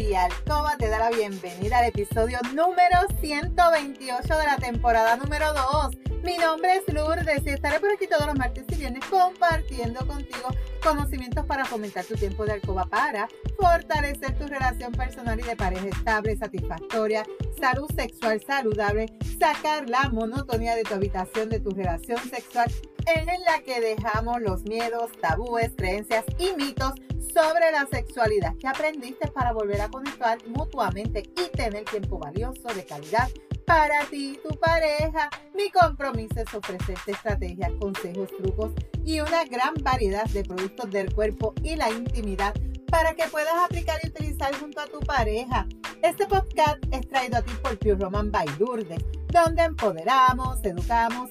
y Alcoba te da la bienvenida al episodio número 128 de la temporada número 2. Mi nombre es Lourdes y estaré por aquí todos los martes y viernes compartiendo contigo conocimientos para fomentar tu tiempo de alcoba para fortalecer tu relación personal y de pareja estable, satisfactoria, salud sexual saludable, sacar la monotonía de tu habitación, de tu relación sexual en la que dejamos los miedos, tabúes, creencias y mitos sobre la sexualidad que aprendiste para volver a conectar mutuamente y tener tiempo valioso de calidad para ti y tu pareja. Mi compromiso es ofrecerte estrategias, consejos, trucos y una gran variedad de productos del cuerpo y la intimidad para que puedas aplicar y utilizar junto a tu pareja. Este podcast es traído a ti por Pure Roman by Lourdes, donde empoderamos, educamos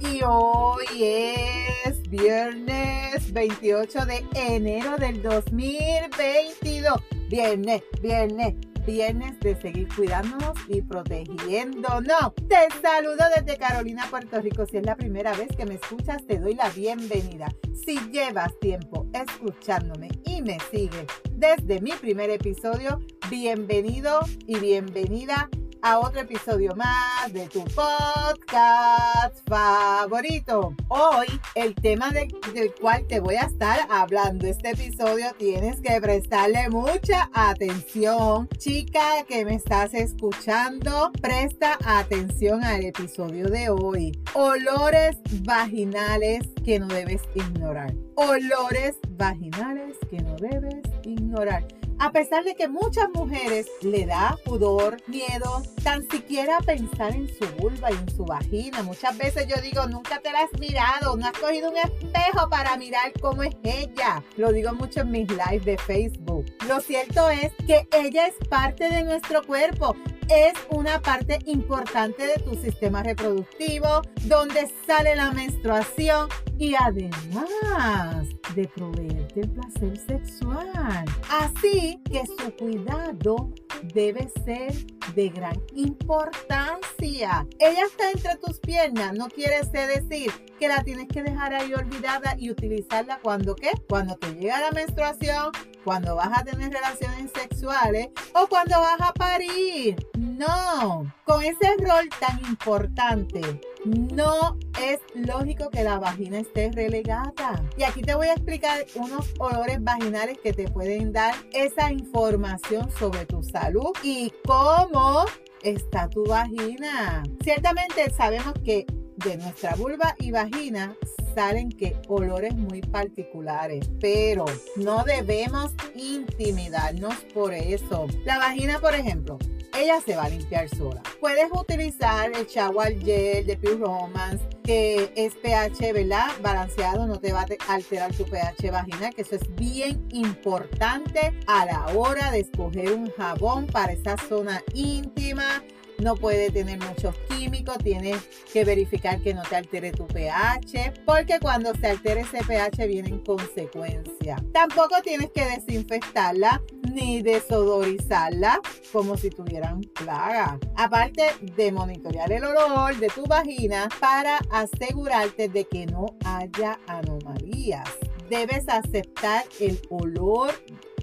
Y hoy es viernes 28 de enero del 2022. Viernes, viernes, viernes de seguir cuidándonos y protegiéndonos. Te saludo desde Carolina, Puerto Rico. Si es la primera vez que me escuchas, te doy la bienvenida. Si llevas tiempo escuchándome y me sigues desde mi primer episodio, bienvenido y bienvenida a otro episodio más de tu podcast favorito. Hoy el tema del cual te voy a estar hablando este episodio tienes que prestarle mucha atención. Chica que me estás escuchando, presta atención al episodio de hoy. Olores vaginales que no debes ignorar. Olores vaginales que no debes ignorar. A pesar de que muchas mujeres le da pudor, miedo, tan siquiera pensar en su vulva y en su vagina. Muchas veces yo digo, nunca te la has mirado, no has cogido un espejo para mirar cómo es ella. Lo digo mucho en mis lives de Facebook. Lo cierto es que ella es parte de nuestro cuerpo es una parte importante de tu sistema reproductivo, donde sale la menstruación y además de proveerte el placer sexual. Así que su cuidado debe ser de gran importancia. Ella está entre tus piernas, no quiere decir que la tienes que dejar ahí olvidada y utilizarla cuando qué? Cuando te llega la menstruación, cuando vas a tener relaciones sexuales o cuando vas a parir. No, con ese rol tan importante, no es lógico que la vagina esté relegada. Y aquí te voy a explicar unos olores vaginales que te pueden dar esa información sobre tu salud y cómo está tu vagina. Ciertamente sabemos que de nuestra vulva y vagina salen que olores muy particulares, pero no debemos intimidarnos por eso. La vagina, por ejemplo, ella se va a limpiar sola. Puedes utilizar el shower gel de Pure Romance, que es pH, ¿verdad? Balanceado, no te va a alterar tu pH vaginal, que eso es bien importante a la hora de escoger un jabón para esa zona íntima no puede tener muchos químicos, tienes que verificar que no te altere tu pH, porque cuando se altere ese pH vienen consecuencias. Tampoco tienes que desinfectarla ni desodorizarla como si tuvieran plaga. Aparte de monitorear el olor de tu vagina para asegurarte de que no haya anomalías. Debes aceptar el olor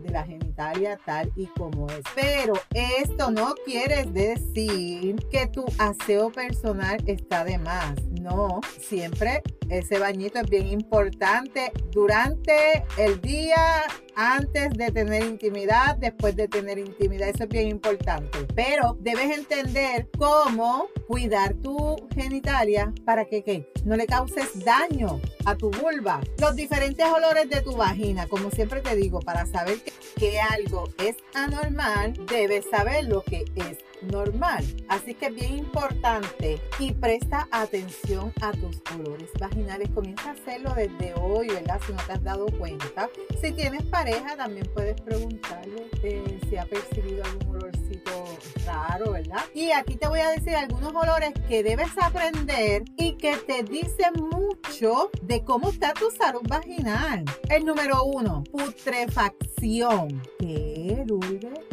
de la tal y como es. Pero esto no quiere decir que tu aseo personal está de más. No, siempre ese bañito es bien importante durante el día, antes de tener intimidad, después de tener intimidad. Eso es bien importante. Pero debes entender cómo cuidar tu genitalia para que ¿qué? no le causes daño a tu vulva. Los diferentes olores de tu vagina, como siempre te digo, para saber que algo es anormal, debes saber lo que es normal. Así que es bien importante y presta atención a tus olores vaginales. Comienza a hacerlo desde hoy, ¿verdad? Si no te has dado cuenta. Si tienes pareja, también puedes preguntarle eh, si ha percibido algún olorcito raro ¿verdad? Y aquí te voy a decir algunos olores que debes aprender y que te dicen mucho de cómo está tu salud vaginal. El número uno, putrefacción. ¿Qué, Lourdes?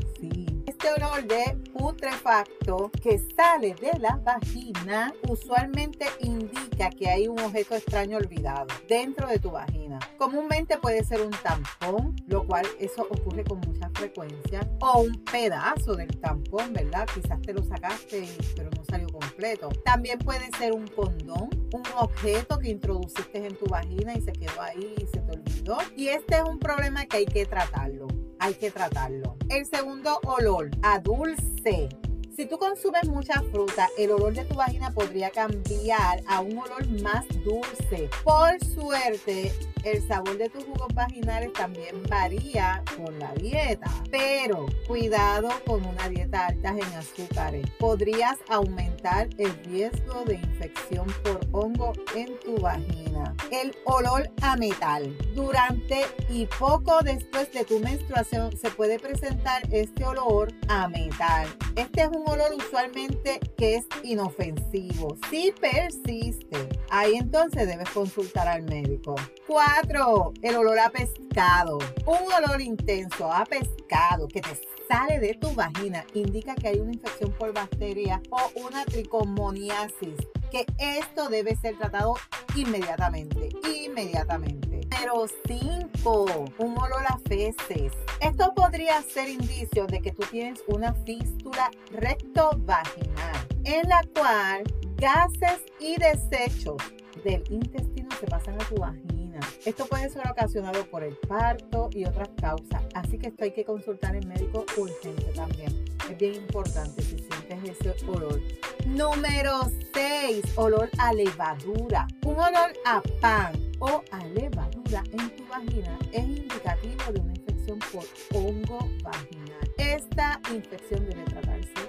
Este olor de putrefacto que sale de la vagina usualmente indica que hay un objeto extraño olvidado dentro de tu vagina. Comúnmente puede ser un tampón, lo cual eso ocurre con mucha frecuencia, o un pedazo del tampón, ¿verdad? Quizás te lo sacaste, pero no salió completo. También puede ser un condón, un objeto que introduciste en tu vagina y se quedó ahí y se te olvidó. Y este es un problema que hay que tratarlo hay que tratarlo. El segundo olor, a dulce. Si tú consumes mucha fruta, el olor de tu vagina podría cambiar a un olor más dulce. Por suerte, el sabor de tus jugos vaginales también varía con la dieta, pero cuidado con una dieta alta en azúcares. Podrías aumentar el riesgo de infección por hongo en tu vagina. El olor a metal. Durante y poco después de tu menstruación se puede presentar este olor a metal. Este es un olor usualmente que es inofensivo. Si persiste, ahí entonces debes consultar al médico. 4. El olor a pescado. Un olor intenso a pescado que te sale de tu vagina indica que hay una infección por bacteria o una tricomoniasis, que esto debe ser tratado inmediatamente, inmediatamente. Pero 5. Un olor a feces. Esto podría ser indicio de que tú tienes una fístula recto vaginal, en la cual gases y desechos del intestino se pasan a tu vagina esto puede ser ocasionado por el parto y otras causas, así que esto hay que consultar al médico urgente también. Es bien importante si sientes ese olor. Número 6, olor a levadura. Un olor a pan o a levadura en tu vagina es indicativo de una infección por hongo vaginal. Esta infección debe tratarse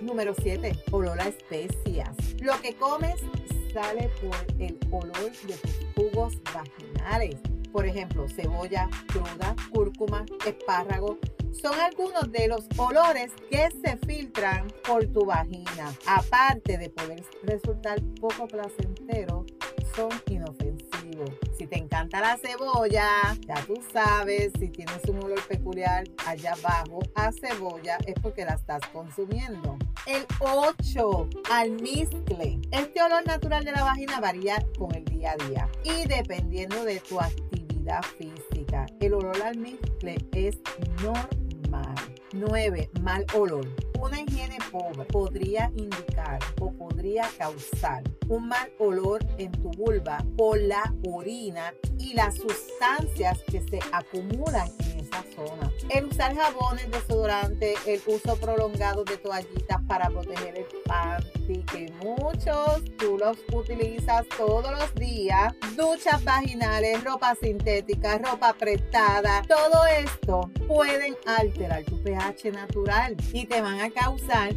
Número 7, olor a especias. Lo que comes sale por el olor de tus jugos vaginales. Por ejemplo, cebolla cruda, cúrcuma, espárrago. Son algunos de los olores que se filtran por tu vagina. Aparte de poder resultar poco placentero, son inofensivos. Te encanta la cebolla, ya tú sabes, si tienes un olor peculiar allá abajo a cebolla, es porque la estás consumiendo. El 8, almizcle. Este olor natural de la vagina varía con el día a día y dependiendo de tu actividad física. El olor almizcle es normal. 9. Mal olor. Una higiene pobre podría indicar o podría causar un mal olor en tu vulva por la orina y las sustancias que se acumulan en esa zona. Usar jabones, desodorante, el uso prolongado de toallitas para proteger el panty, que muchos tú los utilizas todos los días, duchas vaginales, ropa sintética, ropa apretada, todo esto pueden alterar tu pH natural y te van a causar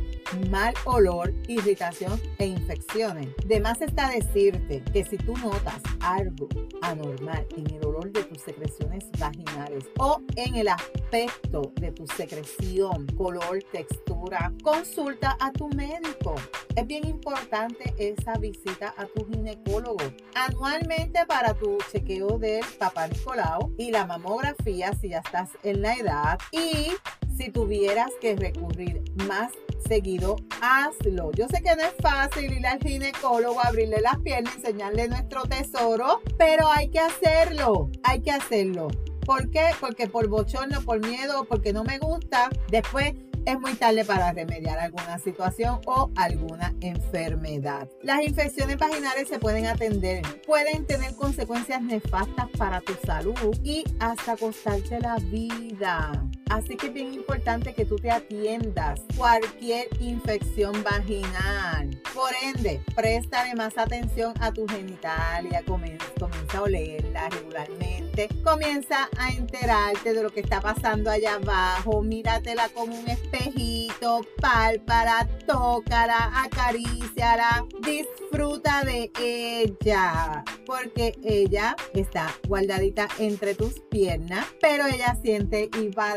mal olor, irritación e infecciones. De más está decirte que si tú notas algo anormal en el olor de tus secreciones vaginales o en el aspecto de tu secreción, color, textura, consulta a tu médico. Es bien importante esa visita a tu ginecólogo anualmente para tu chequeo del papá Nicolau y la mamografía si ya estás en la edad y si tuvieras que recurrir más seguido, hazlo. Yo sé que no es fácil ir al ginecólogo, abrirle las piernas, enseñarle nuestro tesoro, pero hay que hacerlo, hay que hacerlo. ¿Por qué? Porque por bochorno, por miedo, porque no me gusta, después es muy tarde para remediar alguna situación o alguna enfermedad. Las infecciones vaginales se pueden atender, pueden tener consecuencias nefastas para tu salud y hasta costarte la vida. Así que es bien importante que tú te atiendas cualquier infección vaginal. Por ende, préstale más atención a tu genitalia, comienza, a olerla regularmente, comienza a enterarte de lo que está pasando allá abajo, míratela como un espejito, pálpala, tócala, acaríciala, disfruta de ella, porque ella está guardadita entre tus piernas, pero ella siente y va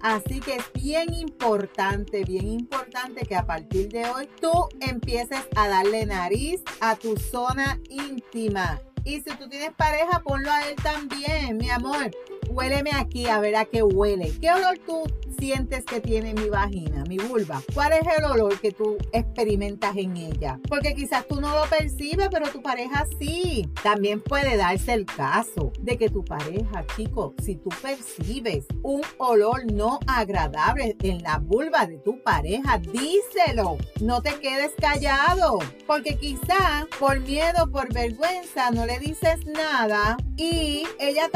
Así que es bien importante, bien importante que a partir de hoy tú empieces a darle nariz a tu zona íntima. Y si tú tienes pareja, ponlo a él también, mi amor. Huéleme aquí a ver a qué huele. ¿Qué olor tú sientes que tiene mi vagina, mi vulva? ¿Cuál es el olor que tú experimentas en ella? Porque quizás tú no lo percibes, pero tu pareja sí. También puede darse el caso de que tu pareja, chico, si tú percibes un olor no agradable en la vulva de tu pareja, díselo. No te quedes callado. Porque quizás por miedo, por vergüenza, no le dices nada y ella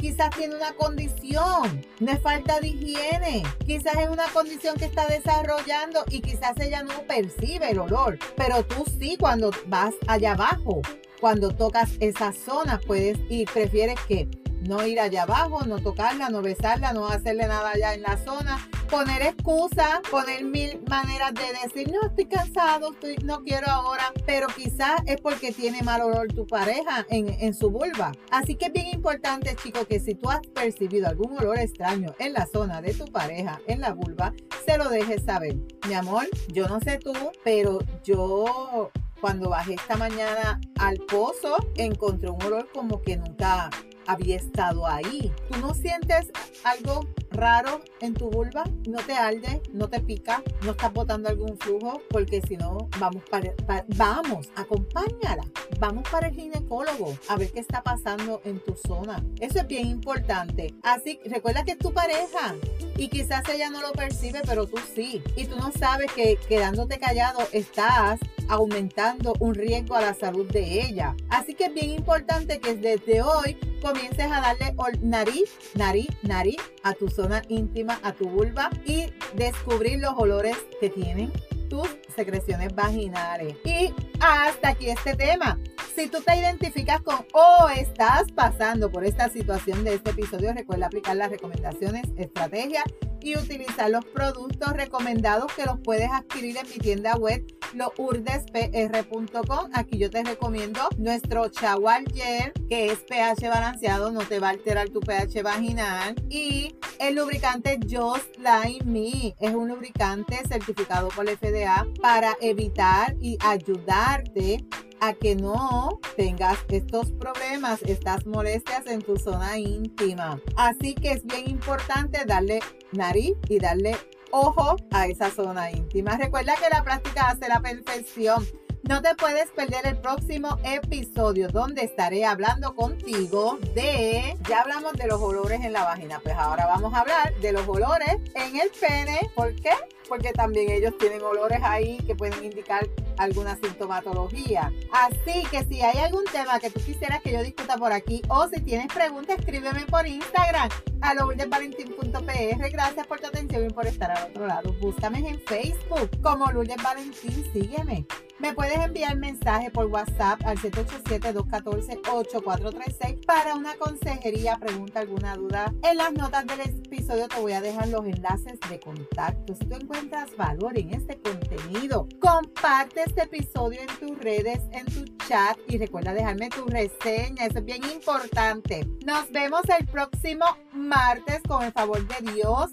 quizás tiene una condición, es falta de higiene, quizás es una condición que está desarrollando y quizás ella no percibe el olor, pero tú sí cuando vas allá abajo, cuando tocas esa zona puedes y prefieres que no ir allá abajo, no tocarla, no besarla, no hacerle nada allá en la zona, poner excusas, poner mil maneras de decir, no, estoy cansado, no quiero ahora, pero quizás es porque tiene mal olor tu pareja en, en su vulva. Así que es bien importante, chicos, que si tú has percibido algún olor extraño en la zona de tu pareja, en la vulva, se lo dejes saber. Mi amor, yo no sé tú, pero yo cuando bajé esta mañana al pozo, encontré un olor como que nunca había estado ahí. ¿Tú no sientes algo raro en tu vulva? ¿No te arde? ¿No te pica? ¿No estás botando algún flujo? Porque si no, vamos para, vamos, acompáñala. Vamos para el ginecólogo a ver qué está pasando en tu zona. Eso es bien importante. Así, recuerda que es tu pareja y quizás ella no lo percibe, pero tú sí. Y tú no sabes que quedándote callado estás aumentando un riesgo a la salud de ella. Así que es bien importante que desde hoy comiences a darle nariz, nariz, nariz a tu zona íntima, a tu vulva y descubrir los olores que tienen tus secreciones vaginales. Y hasta aquí este tema. Si tú te identificas con o estás pasando por esta situación de este episodio, recuerda aplicar las recomendaciones, estrategias y utilizar los productos recomendados que los puedes adquirir en mi tienda web lourdespr.com. Aquí yo te recomiendo nuestro shower gel que es pH balanceado, no te va a alterar tu pH vaginal y el lubricante Just Like Me es un lubricante certificado por la FDA para evitar y ayudarte a que no tengas estos problemas, estas molestias en tu zona íntima. Así que es bien importante darle nariz y darle ojo a esa zona íntima. Recuerda que la práctica hace la perfección. No te puedes perder el próximo episodio donde estaré hablando contigo de, ya hablamos de los olores en la vagina, pues ahora vamos a hablar de los olores en el pene. ¿Por qué? Porque también ellos tienen olores ahí que pueden indicar alguna sintomatología. Así que si hay algún tema que tú quisieras que yo discuta por aquí o si tienes preguntas, escríbeme por Instagram a lourdesvalentín.pr. Gracias por tu atención y por estar al otro lado. Búscame en Facebook como Lourdes Valentín. Sígueme. Me puedes enviar mensaje por WhatsApp al 787-214-8436 para una consejería, pregunta, alguna duda. En las notas del episodio te voy a dejar los enlaces de contacto. Si tú encuentras valor en este contenido, comparte este episodio en tus redes, en tu chat y recuerda dejarme tu reseña. Eso es bien importante. Nos vemos el próximo martes con el favor de Dios.